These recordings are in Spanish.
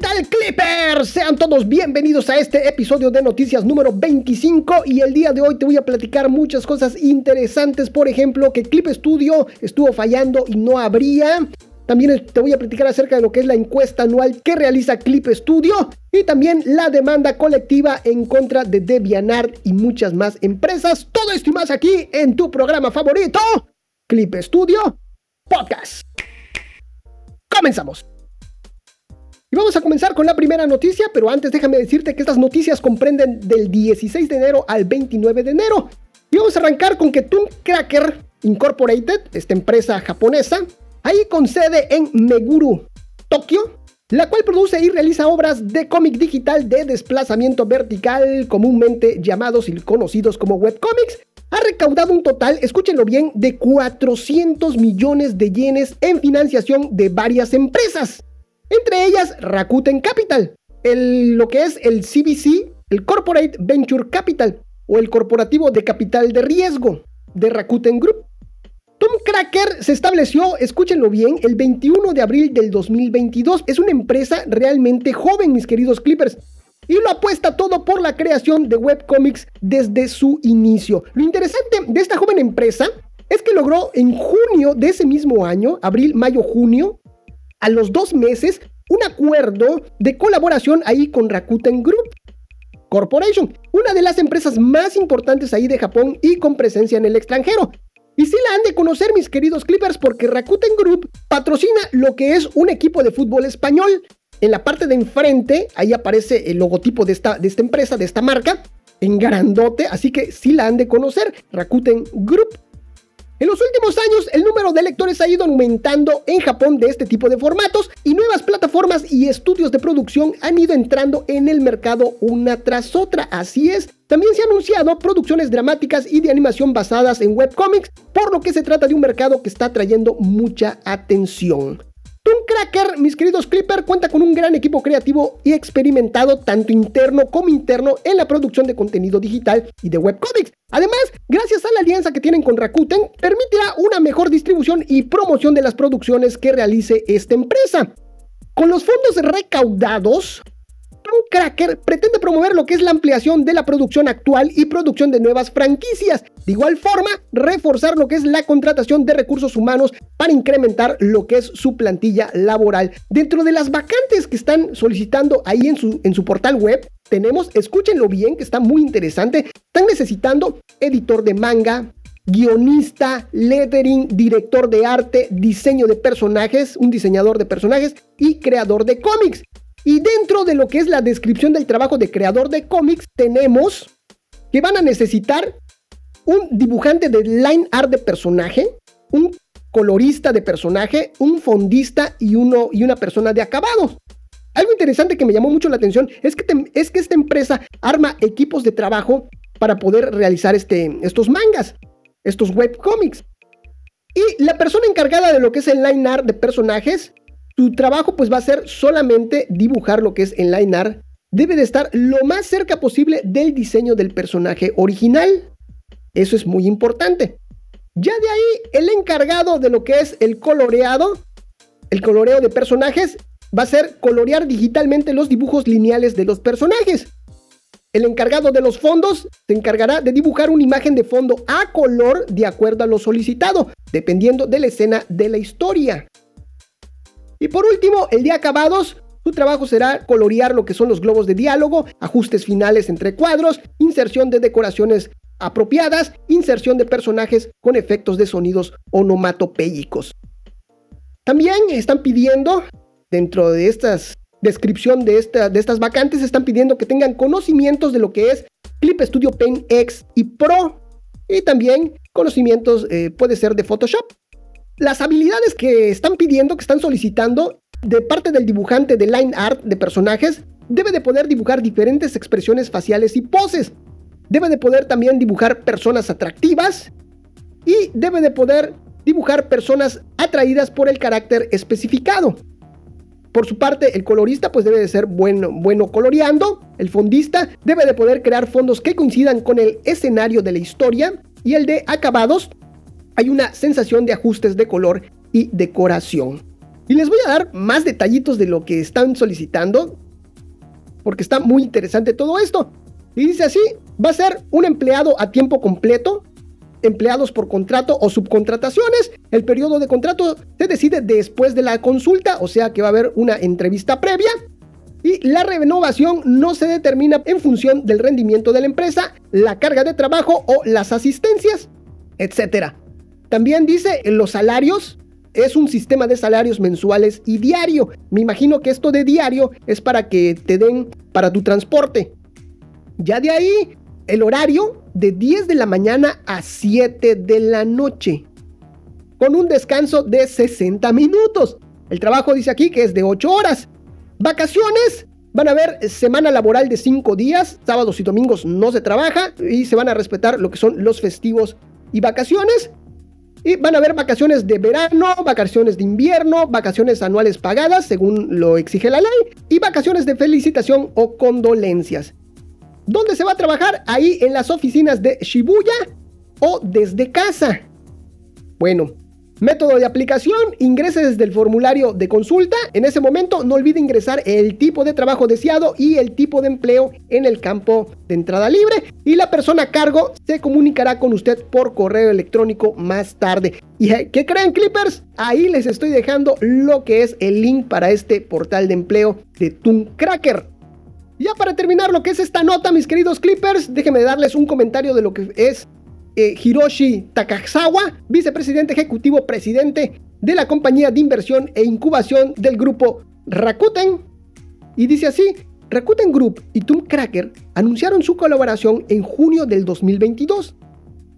tal Clippers? Sean todos bienvenidos a este episodio de noticias número 25 y el día de hoy te voy a platicar muchas cosas interesantes, por ejemplo que Clip Studio estuvo fallando y no habría. También te voy a platicar acerca de lo que es la encuesta anual que realiza Clip Studio y también la demanda colectiva en contra de DeviantArt y muchas más empresas. Todo esto y más aquí en tu programa favorito, Clip Studio Podcast. Comenzamos. Y vamos a comenzar con la primera noticia, pero antes déjame decirte que estas noticias comprenden del 16 de enero al 29 de enero. Y vamos a arrancar con que Toon Cracker Incorporated, esta empresa japonesa, ahí con sede en Meguru, Tokio, la cual produce y realiza obras de cómic digital de desplazamiento vertical, comúnmente llamados y conocidos como webcomics, ha recaudado un total, escúchenlo bien, de 400 millones de yenes en financiación de varias empresas. Entre ellas, Rakuten Capital, lo que es el CBC, el Corporate Venture Capital o el corporativo de capital de riesgo de Rakuten Group. Tom Cracker se estableció, escúchenlo bien, el 21 de abril del 2022. Es una empresa realmente joven, mis queridos Clippers. Y lo apuesta todo por la creación de webcomics desde su inicio. Lo interesante de esta joven empresa es que logró en junio de ese mismo año, abril, mayo, junio, a los dos meses un acuerdo de colaboración ahí con Rakuten Group Corporation, una de las empresas más importantes ahí de Japón y con presencia en el extranjero. Y sí la han de conocer mis queridos Clippers porque Rakuten Group patrocina lo que es un equipo de fútbol español. En la parte de enfrente, ahí aparece el logotipo de esta, de esta empresa, de esta marca, en grandote, así que sí la han de conocer, Rakuten Group. En los últimos años, el número de lectores ha ido aumentando en Japón de este tipo de formatos y nuevas plataformas y estudios de producción han ido entrando en el mercado una tras otra. Así es, también se han anunciado producciones dramáticas y de animación basadas en webcomics, por lo que se trata de un mercado que está trayendo mucha atención. Toon Cracker, mis queridos Clipper, cuenta con un gran equipo creativo y experimentado, tanto interno como interno, en la producción de contenido digital y de webcomics. Además, gracias a la alianza que tienen con Rakuten, permitirá una mejor distribución y promoción de las producciones que realice esta empresa. Con los fondos recaudados, un Cracker pretende promover lo que es la ampliación de la producción actual y producción de nuevas franquicias. De igual forma, reforzar lo que es la contratación de recursos humanos para incrementar lo que es su plantilla laboral. Dentro de las vacantes que están solicitando ahí en su, en su portal web, tenemos, escúchenlo bien, que está muy interesante, están necesitando editor de manga, guionista, lettering, director de arte, diseño de personajes, un diseñador de personajes y creador de cómics. Y dentro de lo que es la descripción del trabajo de creador de cómics, tenemos que van a necesitar un dibujante de line art de personaje, un colorista de personaje, un fondista y, uno, y una persona de acabado. Algo interesante que me llamó mucho la atención es que, es que esta empresa arma equipos de trabajo para poder realizar este, estos mangas, estos webcomics. Y la persona encargada de lo que es el line art de personajes tu trabajo pues va a ser solamente dibujar lo que es en. Debe de estar lo más cerca posible del diseño del personaje original. Eso es muy importante. Ya de ahí, el encargado de lo que es el coloreado, el coloreo de personajes, va a ser colorear digitalmente los dibujos lineales de los personajes. El encargado de los fondos se encargará de dibujar una imagen de fondo a color de acuerdo a lo solicitado, dependiendo de la escena de la historia. Y por último, el día acabados, su trabajo será colorear lo que son los globos de diálogo, ajustes finales entre cuadros, inserción de decoraciones apropiadas, inserción de personajes con efectos de sonidos onomatopéyicos. También están pidiendo, dentro de estas descripción de, de estas vacantes, están pidiendo que tengan conocimientos de lo que es Clip Studio Paint X y Pro. Y también conocimientos, eh, puede ser de Photoshop. Las habilidades que están pidiendo, que están solicitando de parte del dibujante de line art de personajes, debe de poder dibujar diferentes expresiones faciales y poses. Debe de poder también dibujar personas atractivas y debe de poder dibujar personas atraídas por el carácter especificado. Por su parte, el colorista pues debe de ser bueno, bueno coloreando, el fondista debe de poder crear fondos que coincidan con el escenario de la historia y el de acabados hay una sensación de ajustes de color y decoración. Y les voy a dar más detallitos de lo que están solicitando, porque está muy interesante todo esto. Y dice así, va a ser un empleado a tiempo completo, empleados por contrato o subcontrataciones. El periodo de contrato se decide después de la consulta, o sea que va a haber una entrevista previa. Y la renovación no se determina en función del rendimiento de la empresa, la carga de trabajo o las asistencias, etc. También dice en los salarios. Es un sistema de salarios mensuales y diario. Me imagino que esto de diario es para que te den para tu transporte. Ya de ahí, el horario de 10 de la mañana a 7 de la noche, con un descanso de 60 minutos. El trabajo dice aquí que es de 8 horas. Vacaciones, van a haber semana laboral de 5 días, sábados y domingos no se trabaja y se van a respetar lo que son los festivos y vacaciones. Y van a haber vacaciones de verano, vacaciones de invierno, vacaciones anuales pagadas según lo exige la ley y vacaciones de felicitación o condolencias. ¿Dónde se va a trabajar? Ahí en las oficinas de Shibuya o desde casa. Bueno, método de aplicación, ingrese desde el formulario de consulta. En ese momento no olvide ingresar el tipo de trabajo deseado y el tipo de empleo en el campo de entrada libre. Y la persona a cargo se comunicará con usted por correo electrónico más tarde. ¿Y qué creen, Clippers? Ahí les estoy dejando lo que es el link para este portal de empleo de Cracker. Ya para terminar lo que es esta nota, mis queridos Clippers, déjenme darles un comentario de lo que es eh, Hiroshi Takasawa, vicepresidente ejecutivo presidente de la compañía de inversión e incubación del grupo Rakuten. Y dice así, Rakuten Group y Tomb Cracker anunciaron su colaboración en junio del 2022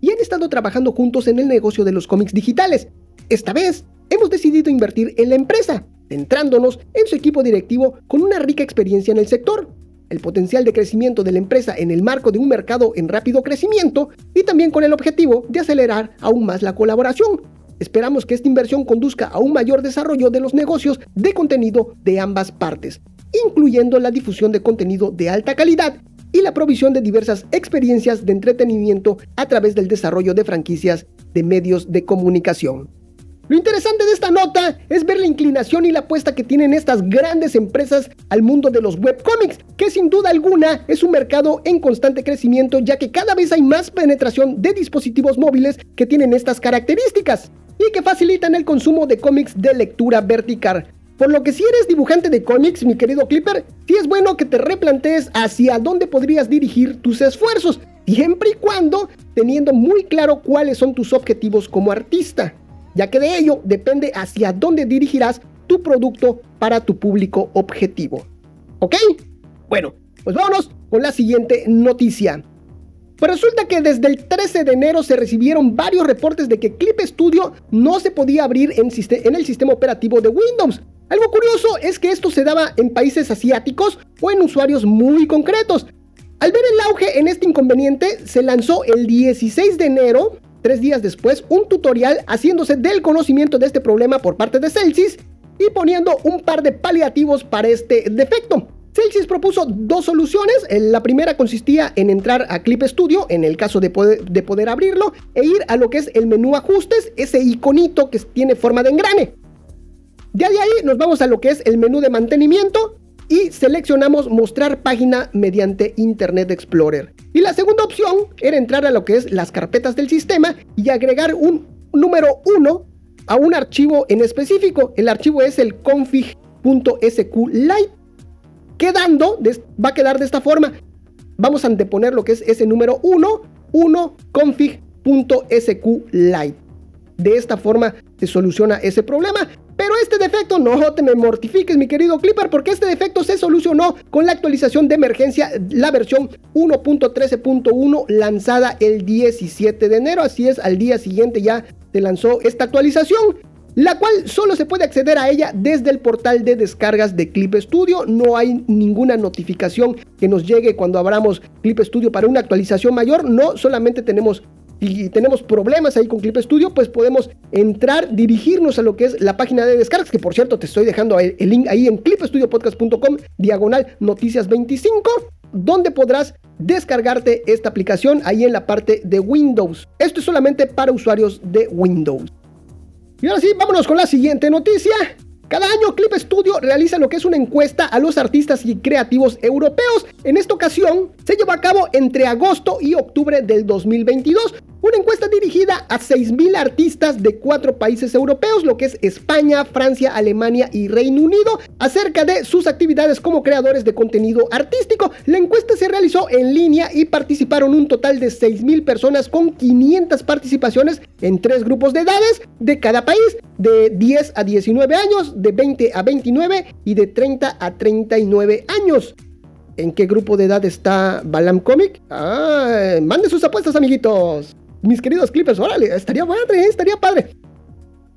y han estado trabajando juntos en el negocio de los cómics digitales. Esta vez hemos decidido invertir en la empresa, centrándonos en su equipo directivo con una rica experiencia en el sector el potencial de crecimiento de la empresa en el marco de un mercado en rápido crecimiento y también con el objetivo de acelerar aún más la colaboración. Esperamos que esta inversión conduzca a un mayor desarrollo de los negocios de contenido de ambas partes, incluyendo la difusión de contenido de alta calidad y la provisión de diversas experiencias de entretenimiento a través del desarrollo de franquicias de medios de comunicación. Lo interesante de esta nota es ver la inclinación y la apuesta que tienen estas grandes empresas al mundo de los webcomics, que sin duda alguna es un mercado en constante crecimiento ya que cada vez hay más penetración de dispositivos móviles que tienen estas características y que facilitan el consumo de cómics de lectura vertical. Por lo que si eres dibujante de cómics, mi querido Clipper, sí es bueno que te replantees hacia dónde podrías dirigir tus esfuerzos, siempre y cuando teniendo muy claro cuáles son tus objetivos como artista ya que de ello depende hacia dónde dirigirás tu producto para tu público objetivo. ¿Ok? Bueno, pues vámonos con la siguiente noticia. Pues resulta que desde el 13 de enero se recibieron varios reportes de que Clip Studio no se podía abrir en, en, el sistema operativo de Windows. Algo curioso es que esto se daba en países asiáticos o en usuarios muy concretos. Al ver el auge en este inconveniente, se lanzó el 16 de enero tres días después, un tutorial haciéndose del conocimiento de este problema por parte de Celsius y poniendo un par de paliativos para este defecto. Celsius propuso dos soluciones. La primera consistía en entrar a Clip Studio, en el caso de poder, de poder abrirlo, e ir a lo que es el menú ajustes, ese iconito que tiene forma de engrane. Ya de ahí nos vamos a lo que es el menú de mantenimiento, y seleccionamos mostrar página mediante Internet Explorer. Y la segunda opción era entrar a lo que es las carpetas del sistema y agregar un número 1 a un archivo en específico. El archivo es el config.sqlite. Quedando, va a quedar de esta forma. Vamos a anteponer lo que es ese número 1, 1 config.sqlite. De esta forma se soluciona ese problema. Pero este defecto no te me mortifiques, mi querido Clipper, porque este defecto se solucionó con la actualización de emergencia, la versión 1.13.1 lanzada el 17 de enero. Así es, al día siguiente ya se lanzó esta actualización la cual solo se puede acceder a ella desde el portal de descargas de Clip Studio. No hay ninguna notificación que nos llegue cuando abramos Clip Studio para una actualización mayor. No, solamente tenemos y tenemos problemas ahí con Clip Studio, pues podemos entrar, dirigirnos a lo que es la página de descargas, que por cierto te estoy dejando el, link ahí en clipstudiopodcast.com, diagonal noticias 25, donde podrás descargarte esta aplicación ahí en la parte de Windows. Esto es solamente para usuarios de Windows. Y ahora sí, vámonos con la siguiente noticia. Cada año Clip Studio realiza lo que es una encuesta a los artistas y creativos europeos. En esta ocasión se llevó a cabo entre agosto y octubre del 2022. Una encuesta dirigida a 6.000 artistas de cuatro países europeos, lo que es España, Francia, Alemania y Reino Unido, acerca de sus actividades como creadores de contenido artístico. La encuesta se realizó en línea y participaron un total de 6.000 personas con 500 participaciones en tres grupos de edades de cada país, de 10 a 19 años, de 20 a 29 y de 30 a 39 años. ¿En qué grupo de edad está Balam Comic? Ah, mande sus apuestas, amiguitos. Mis queridos clippers, órale, estaría padre, ¿eh? estaría padre.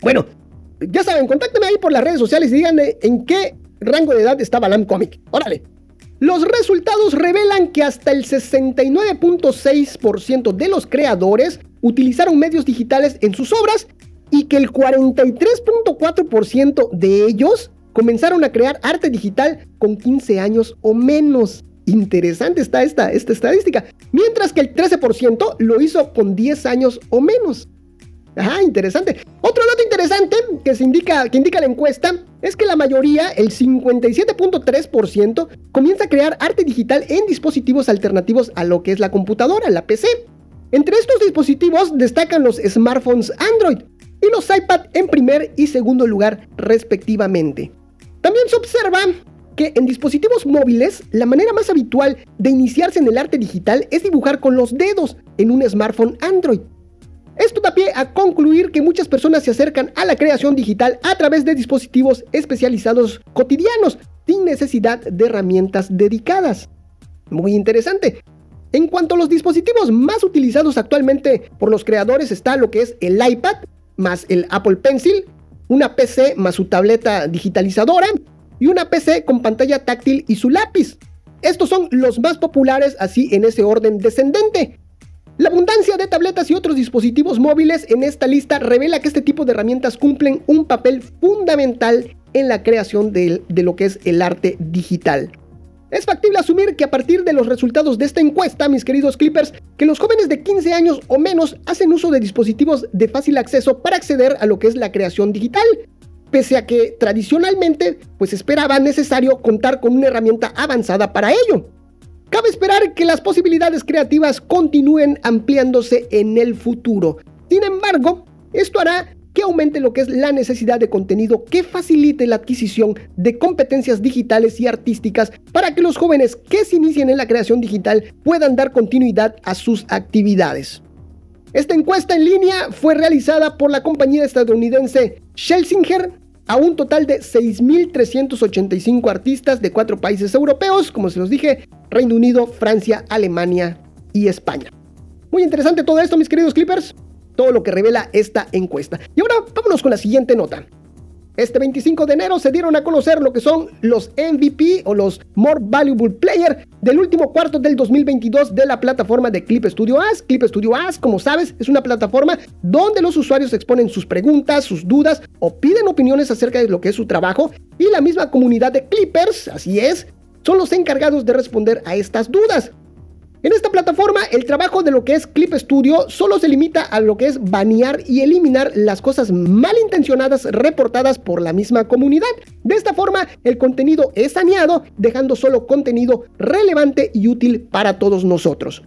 Bueno, ya saben, contáctenme ahí por las redes sociales y díganme en qué rango de edad está Balam Comic. Órale. Los resultados revelan que hasta el 69.6% de los creadores utilizaron medios digitales en sus obras y que el 43.4% de ellos comenzaron a crear arte digital con 15 años o menos. Interesante está esta, esta estadística. Mientras que el 13% lo hizo con 10 años o menos. Ah, interesante. Otro dato interesante que, se indica, que indica la encuesta es que la mayoría, el 57.3%, comienza a crear arte digital en dispositivos alternativos a lo que es la computadora, la PC. Entre estos dispositivos destacan los smartphones Android y los iPad en primer y segundo lugar respectivamente. También se observa que en dispositivos móviles la manera más habitual de iniciarse en el arte digital es dibujar con los dedos en un smartphone Android. Esto da pie a concluir que muchas personas se acercan a la creación digital a través de dispositivos especializados cotidianos, sin necesidad de herramientas dedicadas. Muy interesante. En cuanto a los dispositivos más utilizados actualmente por los creadores está lo que es el iPad, más el Apple Pencil, una PC más su tableta digitalizadora y una PC con pantalla táctil y su lápiz. Estos son los más populares así en ese orden descendente. La abundancia de tabletas y otros dispositivos móviles en esta lista revela que este tipo de herramientas cumplen un papel fundamental en la creación de, lo que es el arte digital. Es factible asumir que a partir de los resultados de esta encuesta, mis queridos clippers, que los jóvenes de 15 años o menos hacen uso de dispositivos de fácil acceso para acceder a lo que es la creación digital, pese a que tradicionalmente pues esperaba necesario contar con una herramienta avanzada para ello. Cabe esperar que las posibilidades creativas continúen ampliándose en el futuro. Sin embargo, esto hará que aumente lo que es la necesidad de contenido que facilite la adquisición de competencias digitales y artísticas para que los jóvenes que se inicien en la creación digital puedan dar continuidad a sus actividades. Esta encuesta en línea fue realizada por la compañía estadounidense Schlesinger a un total de 6.385 artistas de cuatro países europeos, como se los dije, Reino Unido, Francia, Alemania y España. Muy interesante todo esto, mis queridos clippers todo lo que revela esta encuesta. Y ahora vámonos con la siguiente nota. Este 25 de enero se dieron a conocer lo que son los MVP o los More Valuable Player del último cuarto del 2022 de la plataforma de Clip Studio As. Clip Studio As, como sabes, es una plataforma donde los usuarios exponen sus preguntas, sus dudas o piden opiniones acerca de lo que es su trabajo y la misma comunidad de Clippers, así es, son los encargados de responder a estas dudas. En esta plataforma, el trabajo de lo que es Clip Studio solo se limita a lo que es banear y eliminar las cosas malintencionadas reportadas por la misma comunidad. De esta forma, el contenido es saneado, dejando solo contenido relevante y útil para todos nosotros.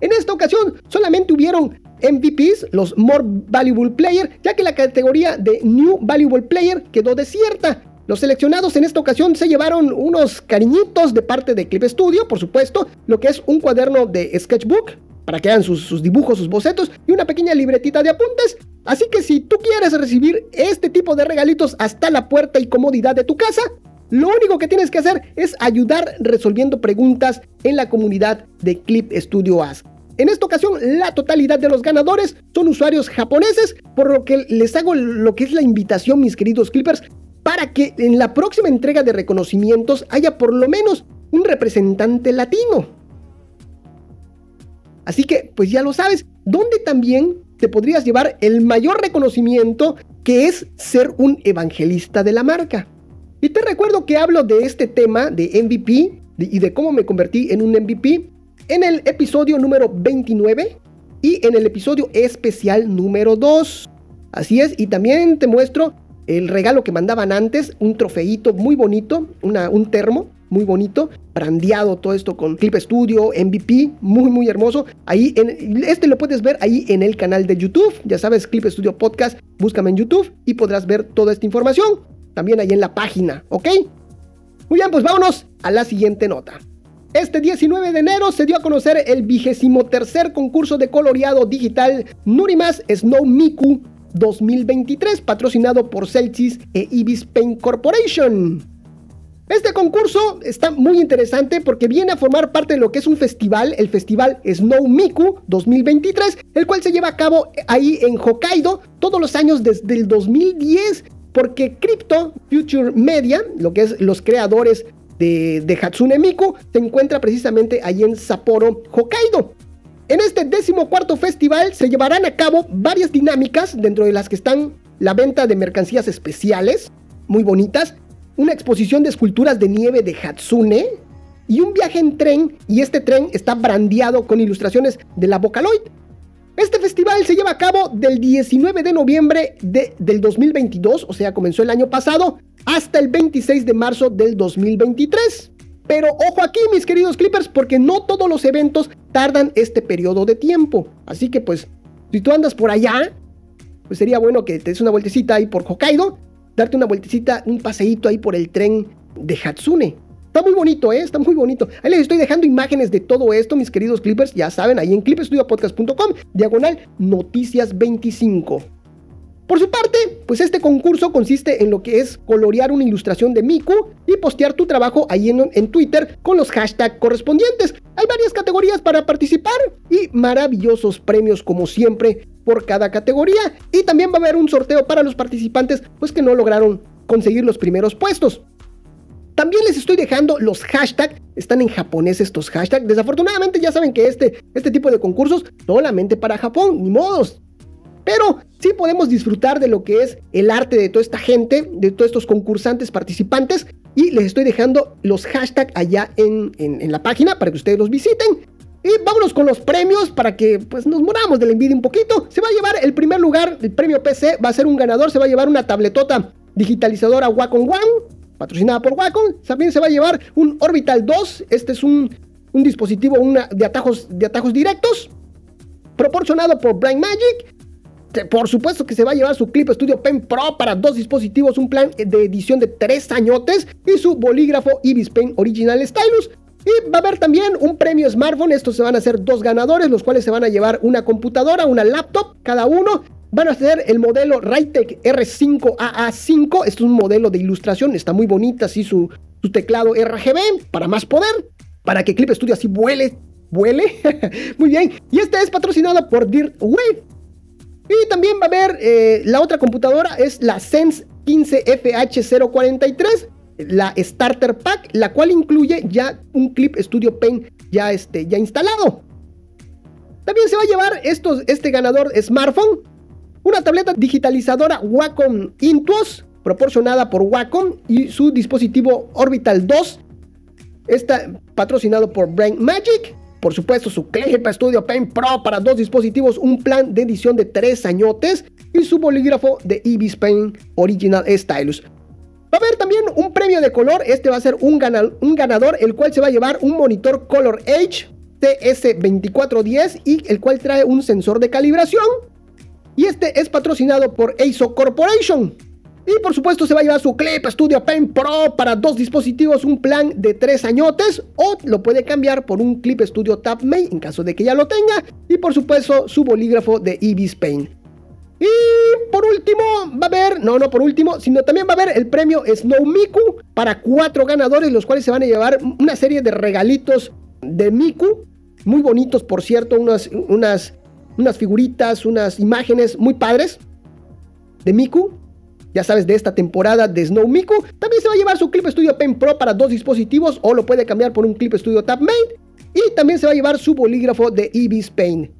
En esta ocasión, solamente hubieron MVPs, los More Valuable Player, ya que la categoría de New Valuable Player quedó desierta. Los seleccionados en esta ocasión se llevaron unos cariñitos de parte de Clip Studio, por supuesto, lo que es un cuaderno de sketchbook para que hagan sus, dibujos, sus bocetos y una pequeña libretita de apuntes. Así que si tú quieres recibir este tipo de regalitos hasta la puerta y comodidad de tu casa, lo único que tienes que hacer es ayudar resolviendo preguntas en la comunidad de Clip Studio Ask. En esta ocasión, la totalidad de los ganadores son usuarios japoneses, por lo que les hago lo que es la invitación, mis queridos clippers, para que en la próxima entrega de reconocimientos haya por lo menos un representante latino. Así que, pues ya lo sabes, ¿dónde también te podrías llevar el mayor reconocimiento que es ser un evangelista de la marca. Y te recuerdo que hablo de este tema de MVP y de cómo me convertí en un MVP en el episodio número 29 y en el episodio especial número 2. Así es, y también te muestro el regalo que mandaban antes, un trofeito muy bonito, un termo muy bonito, brandeado todo esto con Clip Studio, MVP, muy muy hermoso. Ahí en este lo puedes ver ahí en el canal de YouTube, ya sabes, Clip Studio Podcast, búscame en YouTube y podrás ver toda esta información. También ahí en la página, ¿ok? Muy bien, pues vámonos a la siguiente nota. Este 19 de enero se dio a conocer el vigésimo tercer concurso de coloreado digital Nurimas Snow Miku 2023, patrocinado por Celsius e Ibis Paint Corporation. Este concurso está muy interesante porque viene a formar parte de lo que es un festival, el festival Snow Miku 2023, el cual se lleva a cabo ahí en Hokkaido todos los años desde el 2010, porque Crypto Future Media, lo que es los creadores de, Hatsune Miku se encuentra precisamente ahí en Sapporo, Hokkaido. En este decimocuarto festival se llevarán a cabo varias dinámicas, dentro de las que están la venta de mercancías especiales, muy bonitas, una exposición de esculturas de nieve de Hatsune y un viaje en tren, y este tren está brandeado con ilustraciones de la Vocaloid. Este festival se lleva a cabo del 19 de noviembre de, del 2022, o sea, comenzó el año pasado, hasta el 26 de marzo del 2023. Pero ojo aquí, mis queridos Clippers, porque no todos los eventos tardan este periodo de tiempo. Así que pues, si tú andas por allá, pues sería bueno que te des una vueltecita ahí por Hokkaido, darte una vueltecita, un paseíto ahí por el tren de Hatsune. Está muy bonito, ¿eh? Está muy bonito. Ahí les estoy dejando imágenes de todo esto, mis queridos Clippers. Ya saben, ahí en clipstudiopodcast.com, diagonal noticias 25. Por su parte, pues este concurso consiste en lo que es colorear una ilustración de Miku y postear tu trabajo ahí en, Twitter con los hashtags correspondientes. Hay varias categorías para participar y maravillosos premios como siempre por cada categoría. Y también va a haber un sorteo para los participantes pues que no lograron conseguir los primeros puestos. También les estoy dejando los hashtags, están en japonés estos hashtags. Desafortunadamente ya saben que este, este tipo de concursos solamente para Japón, ni modos. Pero sí podemos disfrutar de lo que es el arte de toda esta gente, de todos estos concursantes participantes. Y les estoy dejando los hashtags allá en, la página para que ustedes los visiten. Y vámonos con los premios para que pues nos moramos de la envidia un poquito. Se va a llevar el primer lugar, el premio PC, va a ser un ganador, se va a llevar una tabletota digitalizadora Wacom One, patrocinada por Wacom. También se va a llevar un Orbital 2, este es un, dispositivo de, atajos, de atajos directos, proporcionado por Blind Magic por supuesto que se va a llevar su Clip Studio Pen Pro para dos dispositivos, un plan de edición de tres añotes y su bolígrafo Ibis Pen Original Stylus. Y va a haber también un premio smartphone. Estos se van a hacer dos ganadores, los cuales se van a llevar una computadora, una laptop, cada uno. Van a ser el modelo Rytec R5AA5. Esto es un modelo de ilustración, está muy bonita, así su, su teclado RGB para más poder, para que Clip Studio así vuele, vuele. muy bien. Y este es patrocinado por DirtWave. Y también va a haber eh, la otra computadora, es la Sense 15FH043, la Starter Pack, la cual incluye ya un Clip Studio Paint ya, este, ya instalado. También se va a llevar estos, este ganador smartphone, una tableta digitalizadora Wacom Intuos, proporcionada por Wacom, y su dispositivo Orbital 2, está patrocinado por Brain Magic. Por supuesto, su Clip Studio Paint Pro para dos dispositivos, un plan de edición de tres añotes y su bolígrafo de Ibis Paint Original Stylus. Va a haber también un premio de color, este va a ser un, un ganador, el cual se va a llevar un monitor Color Edge TS2410 y el cual trae un sensor de calibración. Y este es patrocinado por ASO Corporation. Y por supuesto se va a llevar su Clip Studio Pen Pro para dos dispositivos, un plan de tres añotes o lo puede cambiar por un Clip Studio Tab May en caso de que ya lo tenga. Y por supuesto su bolígrafo de Ibis Paint. Y por último va a haber, no, no por último, sino también va a haber el premio Snow Miku para cuatro ganadores, los cuales se van a llevar una serie de regalitos de Miku, muy bonitos por cierto, unas, unas, unas figuritas, unas imágenes muy padres de Miku ya sabes, de esta temporada de Snow Miku. También se va a llevar su Clip Studio Pen Pro para dos dispositivos o lo puede cambiar por un Clip Studio Tab Main. Y también se va a llevar su bolígrafo de Ibis Paint.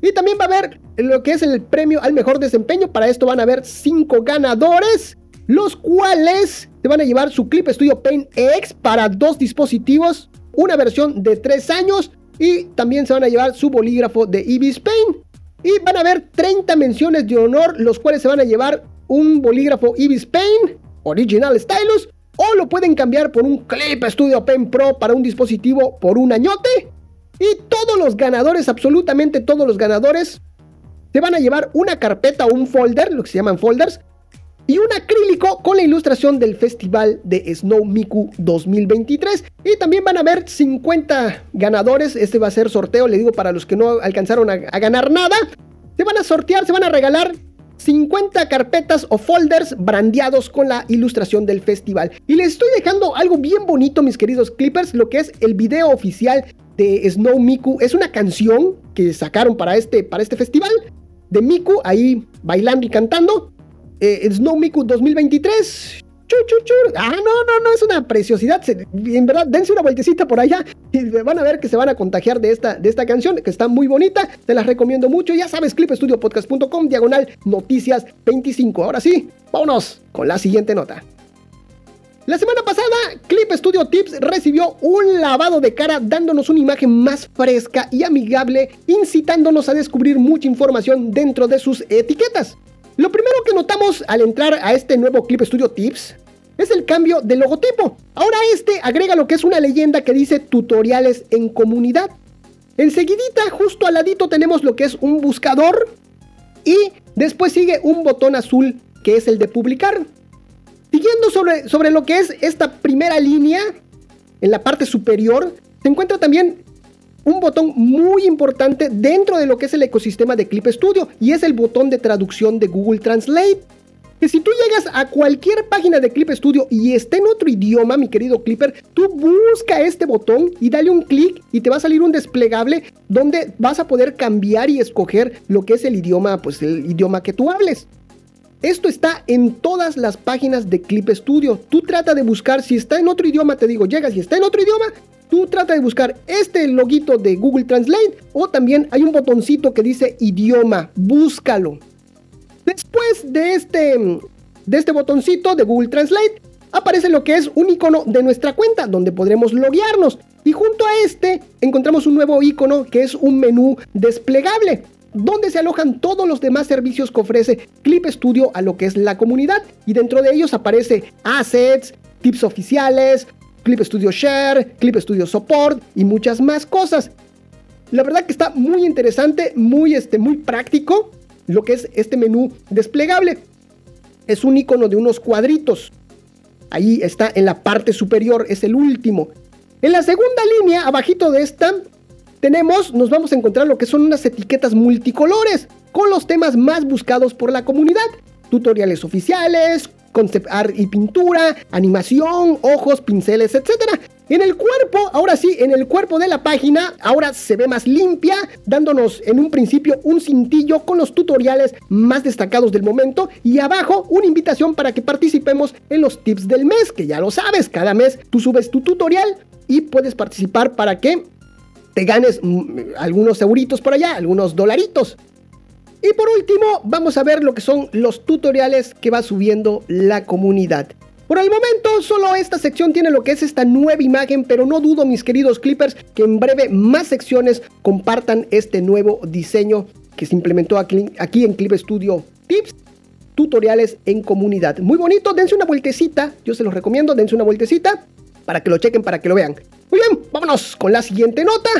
Y también va a haber lo que es el premio al mejor desempeño. Para esto van a haber cinco ganadores, los cuales se van a llevar su Clip Studio Paint X para dos dispositivos, una versión de tres años. Y también se van a llevar su bolígrafo de Ibis Paint. Y van a haber 30 menciones de honor, los cuales se van a llevar un bolígrafo Ibis Pen Original Stylus o lo pueden cambiar por un Clip Studio Pen Pro para un dispositivo por un añote. Y todos los ganadores, absolutamente todos los ganadores, te van a llevar una carpeta o un folder, lo que se llaman folders, y un acrílico con la ilustración del Festival de Snow Miku 2023. Y también van a haber 50 ganadores. Este va a ser sorteo, le digo, para los que no alcanzaron a ganar nada. Se van a sortear, se van a regalar 50 carpetas o folders brandeados con la ilustración del festival. Y les estoy dejando algo bien bonito, mis queridos clippers, lo que es el video oficial de Snow Miku. Es una canción que sacaron para este, para este festival de Miku ahí bailando y cantando. Eh, Snow Miku 2023. Ah, no, no, no, es una preciosidad. En verdad, dense una vueltecita por allá y van a ver que se van a contagiar de esta, de esta canción, que está muy bonita. Te las recomiendo mucho. Ya sabes, clipestudiopodcast.com, diagonal noticias 25. Ahora sí, vámonos con la siguiente nota. La semana pasada, Clip Studio Tips recibió un lavado de cara dándonos una imagen más fresca y amigable, incitándonos a descubrir mucha información dentro de sus etiquetas. Lo primero que notamos al entrar a este nuevo Clip Studio Tips es el cambio de logotipo. Ahora este agrega lo que es una leyenda que dice tutoriales en comunidad. Enseguidita, justo al ladito tenemos lo que es un buscador y después sigue un botón azul que es el de publicar. Siguiendo sobre, sobre lo que es esta primera línea, en la parte superior, se encuentra también un botón muy importante dentro de lo que es el ecosistema de Clip Studio y es el botón de traducción de Google Translate que si tú llegas a cualquier página de Clip Studio y está en otro idioma, mi querido Clipper, tú busca este botón y dale un clic y te va a salir un desplegable donde vas a poder cambiar y escoger lo que es el idioma, pues el idioma que tú hables. Esto está en todas las páginas de Clip Studio. Tú trata de buscar, si está en otro idioma, te digo, llegas y está en otro idioma, tú trata de buscar este loguito de Google Translate o también hay un botoncito que dice idioma, búscalo. Después de este, de este botoncito de Google Translate, aparece lo que es un icono de nuestra cuenta donde podremos loguearnos. Y junto a este encontramos un nuevo icono que es un menú desplegable donde se alojan todos los demás servicios que ofrece Clip Studio a lo que es la comunidad. Y dentro de ellos aparece assets, tips oficiales, Clip Studio Share, Clip Studio Support y muchas más cosas. La verdad que está muy interesante, muy, este, muy práctico lo que es este menú desplegable. Es un icono de unos cuadritos. Ahí está en la parte superior, es el último. En la segunda línea, abajito de esta, tenemos, nos vamos a encontrar lo que son unas etiquetas multicolores con los temas más buscados por la comunidad. Tutoriales oficiales, concept art y pintura, animación, ojos, pinceles, etc. En el cuerpo, ahora sí, en el cuerpo de la página, ahora se ve más limpia, dándonos en un principio un cintillo con los tutoriales más destacados del momento y abajo una invitación para que participemos en los tips del mes, que ya lo sabes, cada mes tú subes tu tutorial y puedes participar para que te ganes mm, algunos euritos por allá, algunos dolaritos. Y por último, vamos a ver lo que son los tutoriales que va subiendo la comunidad. Por el momento, solo esta sección tiene lo que es esta nueva imagen, pero no dudo, mis queridos clippers, que en breve más secciones compartan este nuevo diseño que se implementó aquí, en Clip Studio Tips tutoriales en comunidad. Muy bonito, dense una vueltecita, yo se los recomiendo, dense una vueltecita para que lo chequen, para que lo vean. Muy bien, vámonos con la siguiente nota.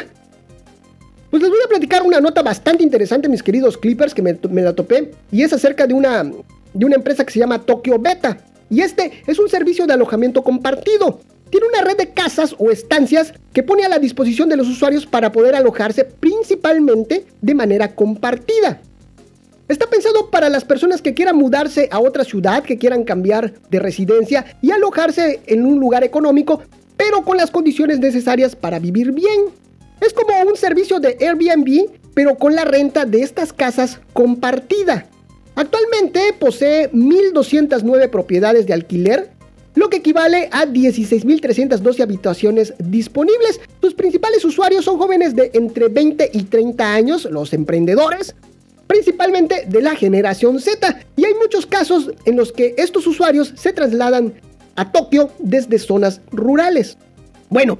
Pues les voy a platicar una nota bastante interesante, mis queridos clippers, que me, la topé, y es acerca de una, de una empresa que se llama Tokyo Beta. Y este es un servicio de alojamiento compartido. Tiene una red de casas o estancias que pone a la disposición de los usuarios para poder alojarse principalmente de manera compartida. Está pensado para las personas que quieran mudarse a otra ciudad, que quieran cambiar de residencia y alojarse en un lugar económico, pero con las condiciones necesarias para vivir bien. Es como un servicio de Airbnb, pero con la renta de estas casas compartida. Actualmente posee 1.209 propiedades de alquiler, lo que equivale a 16.312 habitaciones disponibles. Sus principales usuarios son jóvenes de entre 20 y 30 años, los emprendedores, principalmente de la generación Z. Y hay muchos casos en los que estos usuarios se trasladan a Tokio desde zonas rurales. Bueno,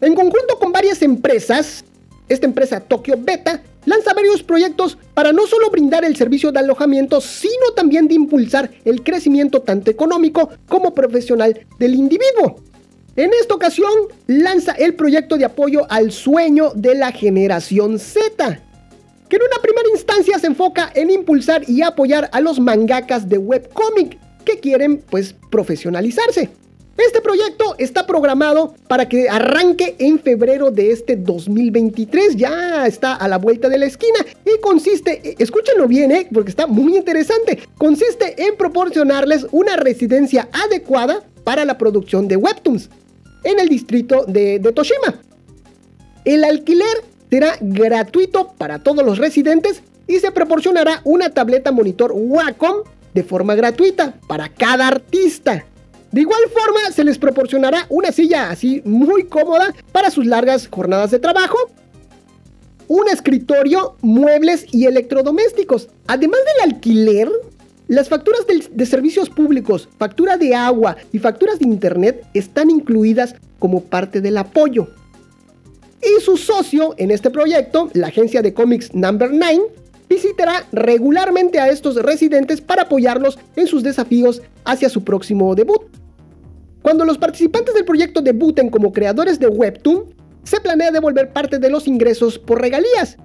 en conjunto con varias empresas, esta empresa Tokyo Beta lanza varios proyectos para no solo brindar el servicio de alojamiento, sino también de impulsar el crecimiento tanto económico como profesional del individuo. En esta ocasión lanza el proyecto de apoyo al sueño de la generación Z, que en una primera instancia se enfoca en impulsar y apoyar a los mangakas de webcomic que quieren pues profesionalizarse. Este proyecto está programado para que arranque en febrero de este 2023, ya está a la vuelta de la esquina y consiste, eh, escúchenlo bien, eh, porque está muy interesante, consiste en proporcionarles una residencia adecuada para la producción de webtoons en el distrito de, de Toshima. El alquiler será gratuito para todos los residentes y se proporcionará una tableta monitor Wacom de forma gratuita para cada artista. De igual forma, se les proporcionará una silla así muy cómoda para sus largas jornadas de trabajo, un escritorio, muebles y electrodomésticos. Además del alquiler, las facturas de, servicios públicos, factura de agua y facturas de internet están incluidas como parte del apoyo. Y su socio en este proyecto, la agencia de cómics Number 9, visitará regularmente a estos residentes para apoyarlos en sus desafíos hacia su próximo debut. Cuando los participantes del proyecto debuten como creadores de Webtoon, se planea devolver parte de los ingresos por regalías.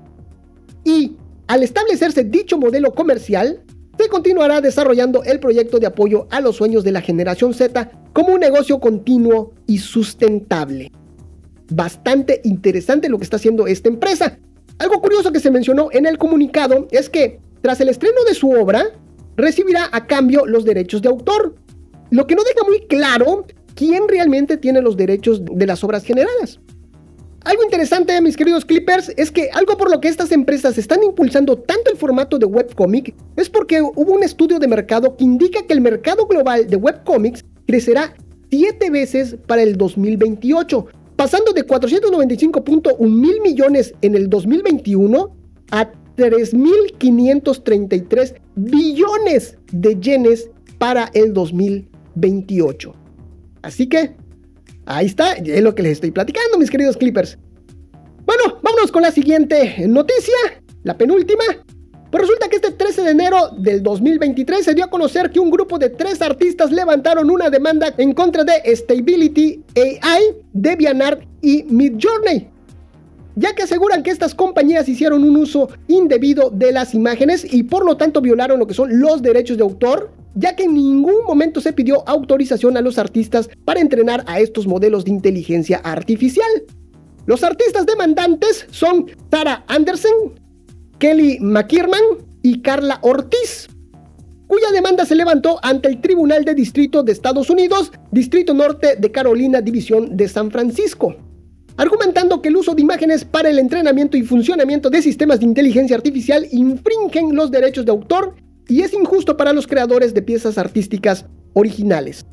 Y, al establecerse dicho modelo comercial, se continuará desarrollando el proyecto de apoyo a los sueños de la generación Z como un negocio continuo y sustentable bastante interesante lo que está haciendo esta empresa. Algo curioso que se mencionó en el comunicado es que tras el estreno de su obra, recibirá a cambio los derechos de autor, lo que no deja muy claro quién realmente tiene los derechos de las obras generadas. Algo interesante, mis queridos clippers, es que algo por lo que estas empresas están impulsando tanto el formato de webcomic es porque hubo un estudio de mercado que indica que el mercado global de webcomics crecerá 7 veces para el 2028, pasando de 495.1 mil millones en el 2021 a 3.533 billones de yenes para el 2028. Así que, ahí está, es lo que les estoy platicando, mis queridos clippers. Bueno, vámonos con la siguiente noticia, la penúltima. Pues resulta que este 13 de enero del 2023 se dio a conocer que un grupo de tres artistas levantaron una demanda en contra de Stability AI, DeviantArt y Midjourney, ya que aseguran que estas compañías hicieron un uso indebido de las imágenes y por lo tanto violaron lo que son los derechos de autor, ya que en ningún momento se pidió autorización a los artistas para entrenar a estos modelos de inteligencia artificial. Los artistas demandantes son Tara Anderson, Kelly McKierman y Carla Ortiz, cuya demanda se levantó ante el Tribunal de Distrito de Estados Unidos, Distrito Norte de Carolina, División de San Francisco, argumentando que el uso de imágenes para el entrenamiento y funcionamiento de sistemas de inteligencia artificial infringen los derechos de autor y es injusto para los creadores de piezas artísticas originales.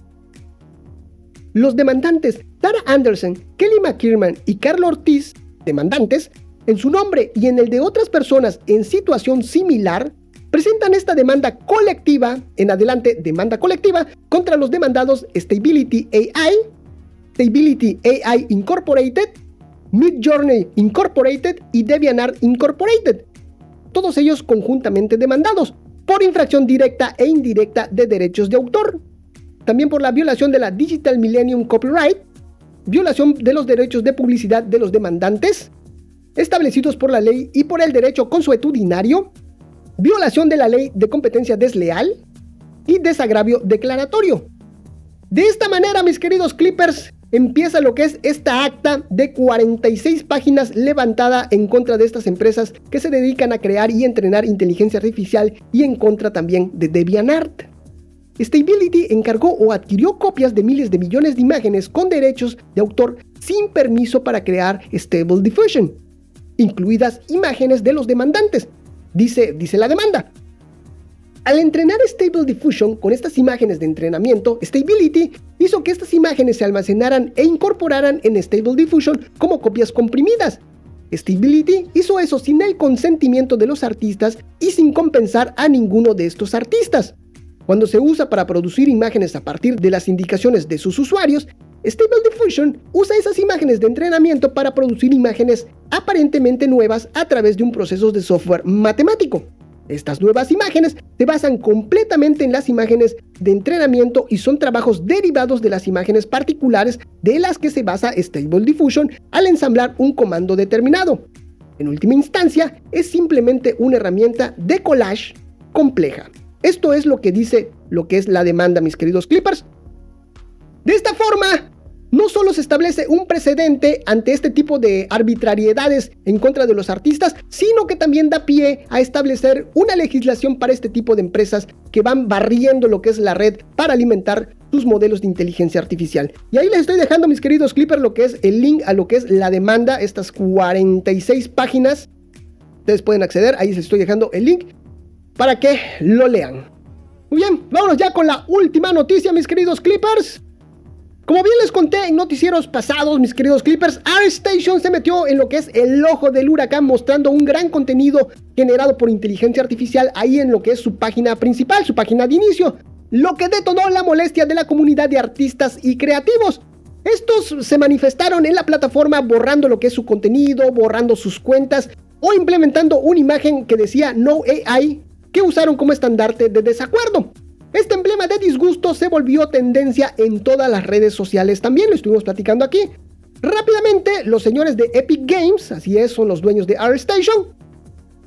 Los demandantes Tara Anderson, Kelly McKierman y Carla Ortiz, demandantes, en su nombre y en el de otras personas en situación similar, presentan esta demanda colectiva, en adelante demanda colectiva, contra los demandados Stability AI, Stability AI Incorporated, Midjourney Incorporated y DeviantArt Incorporated. Todos ellos conjuntamente demandados por infracción directa e indirecta de derechos de autor. También por la violación de la Digital Millennium Copyright, violación de los derechos de publicidad de los demandantes, establecidos por la ley y por el derecho consuetudinario, violación de la ley de competencia desleal y desagravio declaratorio. De esta manera, mis queridos clippers, empieza lo que es esta acta de 46 páginas levantada en contra de estas empresas que se dedican a crear y entrenar inteligencia artificial y en contra también de DeviantArt. Stability encargó o adquirió copias de miles de millones de imágenes con derechos de autor sin permiso para crear Stable Diffusion, incluidas imágenes de los demandantes, dice, dice la demanda. Al entrenar Stable Diffusion con estas imágenes de entrenamiento, Stability hizo que estas imágenes se almacenaran e incorporaran en Stable Diffusion como copias comprimidas. Stability hizo eso sin el consentimiento de los artistas y sin compensar a ninguno de estos artistas. Cuando se usa para producir imágenes a partir de las indicaciones de sus usuarios, Stable Diffusion usa esas imágenes de entrenamiento para producir imágenes aparentemente nuevas a través de un proceso de software matemático. Estas nuevas imágenes se basan completamente en las imágenes de entrenamiento y son trabajos derivados de las imágenes particulares de las que se basa Stable Diffusion al ensamblar un comando determinado. En última instancia, es simplemente una herramienta de collage compleja. Esto es lo que dice lo que es la demanda, mis queridos clippers. De esta forma, no solo se establece un precedente ante este tipo de arbitrariedades en contra de los artistas, sino que también da pie a establecer una legislación para este tipo de empresas que van barriendo lo que es la red para alimentar sus modelos de inteligencia artificial. Y ahí les estoy dejando, mis queridos clippers, lo que es el link a lo que es la demanda, estas 46 páginas. Ustedes pueden acceder, ahí les estoy dejando el link para que lo lean. Muy bien, vámonos ya con la última noticia, mis queridos clippers. Como bien les conté en noticieros pasados, mis queridos Clippers, ArtStation se metió en lo que es el ojo del huracán mostrando un gran contenido generado por inteligencia artificial ahí en lo que es su página principal, su página de inicio, lo que detonó la molestia de la comunidad de artistas y creativos. Estos se manifestaron en la plataforma borrando lo que es su contenido, borrando sus cuentas o implementando una imagen que decía No AI que usaron como estandarte de desacuerdo. Este emblema de disgusto se volvió tendencia en todas las redes sociales también, lo estuvimos platicando aquí. Rápidamente, los señores de Epic Games, así es, son los dueños de ArtStation,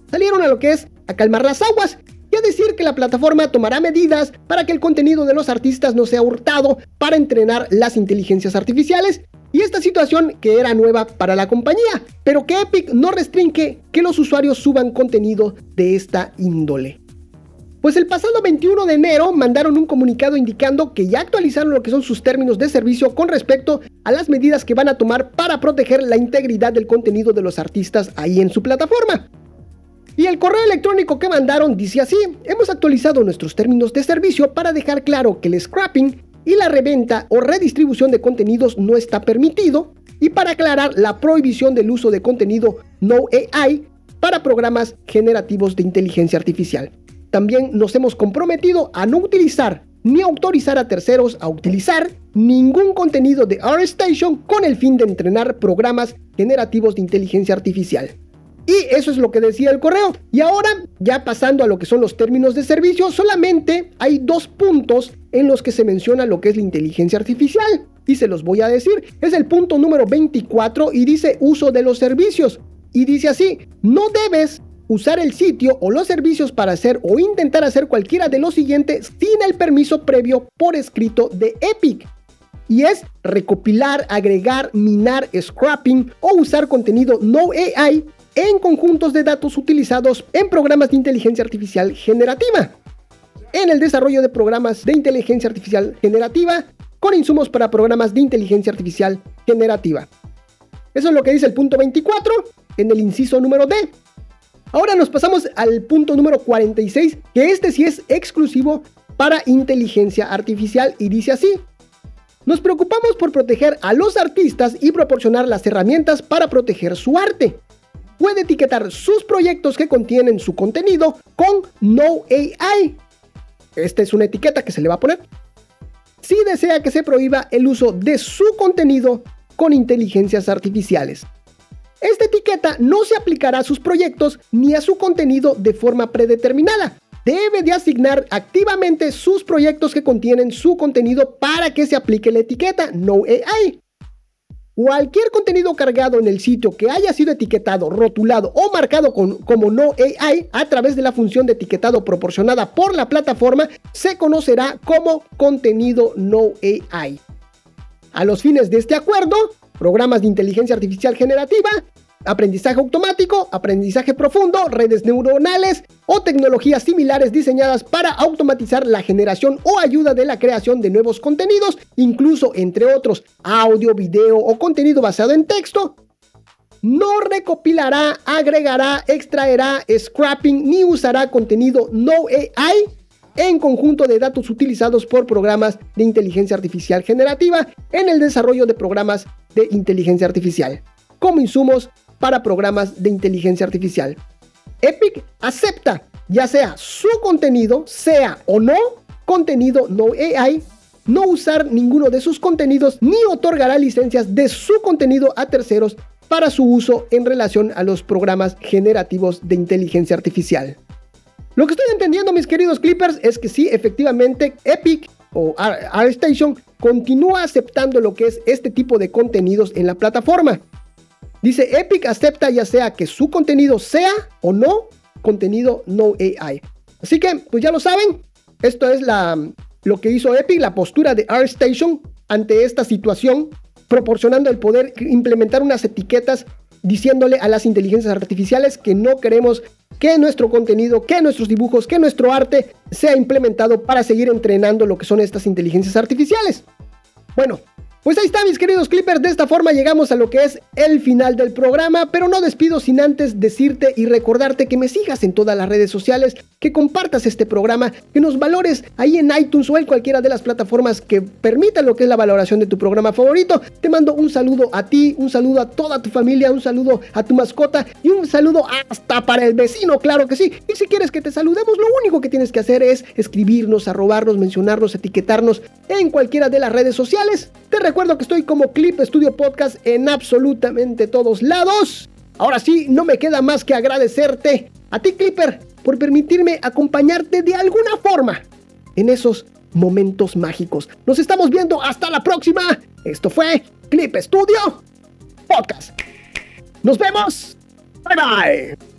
salieron a lo que es a calmar las aguas y a decir que la plataforma tomará medidas para que el contenido de los artistas no sea hurtado para entrenar las inteligencias artificiales y esta situación que era nueva para la compañía, pero que Epic no restringe que los usuarios suban contenido de esta índole. Pues el pasado 21 de enero mandaron un comunicado indicando que ya actualizaron lo que son sus términos de servicio con respecto a las medidas que van a tomar para proteger la integridad del contenido de los artistas ahí en su plataforma. Y el correo electrónico que mandaron dice así, hemos actualizado nuestros términos de servicio para dejar claro que el scrapping y la reventa o redistribución de contenidos no está permitido y para aclarar la prohibición del uso de contenido no AI para programas generativos de inteligencia artificial también nos hemos comprometido a no utilizar ni autorizar a terceros a utilizar ningún contenido de ArtStation con el fin de entrenar programas generativos de inteligencia artificial. Y eso es lo que decía el correo. Y ahora, ya pasando a lo que son los términos de servicio, solamente hay dos puntos en los que se menciona lo que es la inteligencia artificial. Y se los voy a decir. Es el punto número 24 y dice uso de los servicios. Y dice así, no debes usar el sitio o los servicios para hacer o intentar hacer cualquiera de los siguientes sin el permiso previo por escrito de Epic. Y es recopilar, agregar, minar, scrapping o usar contenido no AI en conjuntos de datos utilizados en programas de inteligencia artificial generativa. En el desarrollo de programas de inteligencia artificial generativa con insumos para programas de inteligencia artificial generativa. Eso es lo que dice el punto 24 en el inciso número D. Ahora nos pasamos al punto número 46, que este sí es exclusivo para inteligencia artificial y dice así. Nos preocupamos por proteger a los artistas y proporcionar las herramientas para proteger su arte. Puede etiquetar sus proyectos que contienen su contenido con No AI. Esta es una etiqueta que se le va a poner. Si desea que se prohíba el uso de su contenido con inteligencias artificiales. Esta etiqueta no se aplicará a sus proyectos ni a su contenido de forma predeterminada. Debe de asignar activamente sus proyectos que contienen su contenido para que se aplique la etiqueta No AI. Cualquier contenido cargado en el sitio que haya sido etiquetado, rotulado o marcado como No AI a través de la función de etiquetado proporcionada por la plataforma se conocerá como contenido No AI. A los fines de este acuerdo, programas de inteligencia artificial generativa, aprendizaje automático, aprendizaje profundo, redes neuronales o tecnologías similares diseñadas para automatizar la generación o ayuda de la creación de nuevos contenidos, incluso entre otros audio, video o contenido basado en texto, no recopilará, agregará, extraerá, scrapping ni usará contenido no AI en conjunto de datos utilizados por programas de inteligencia artificial generativa en el desarrollo de programas de inteligencia artificial, como insumos para programas de inteligencia artificial. Epic acepta ya sea su contenido, sea o no contenido no AI, no usar ninguno de sus contenidos ni otorgará licencias de su contenido a terceros para su uso en relación a los programas generativos de inteligencia artificial. Lo que estoy entendiendo, mis queridos Clippers, es que sí, efectivamente, Epic o ArtStation continúa aceptando lo que es este tipo de contenidos en la plataforma. Dice, Epic acepta ya sea que su contenido sea o no contenido no AI. Así que, pues ya lo saben, esto es la, lo que hizo Epic, la postura de ArtStation ante esta situación, proporcionando el poder implementar unas etiquetas diciéndole a las inteligencias artificiales que no queremos que nuestro contenido, que nuestros dibujos, que nuestro arte sea implementado para seguir entrenando lo que son estas inteligencias artificiales. Bueno, pues ahí está, mis queridos Clippers. De esta forma llegamos a lo que es el final del programa, pero no despido sin antes decirte y recordarte que me sigas en todas las redes sociales, que compartas este programa, que nos valores ahí en iTunes o en cualquiera de las plataformas que permitan lo que es la valoración de tu programa favorito. Te mando un saludo a ti, un saludo a toda tu familia, un saludo a tu mascota y un saludo hasta para el vecino, claro que sí. Y si quieres que te saludemos, lo único que tienes que hacer es escribirnos, arrobarnos, mencionarnos, etiquetarnos en cualquiera de las redes sociales. Te recuerdo que estoy como Clip Studio Podcast en absolutamente todos lados. Ahora sí, no me queda más que agradecerte a ti, Clipper, por permitirme acompañarte de alguna forma en esos momentos mágicos. Nos estamos viendo hasta la próxima. Esto fue Clip Studio Podcast. Nos vemos. Bye bye.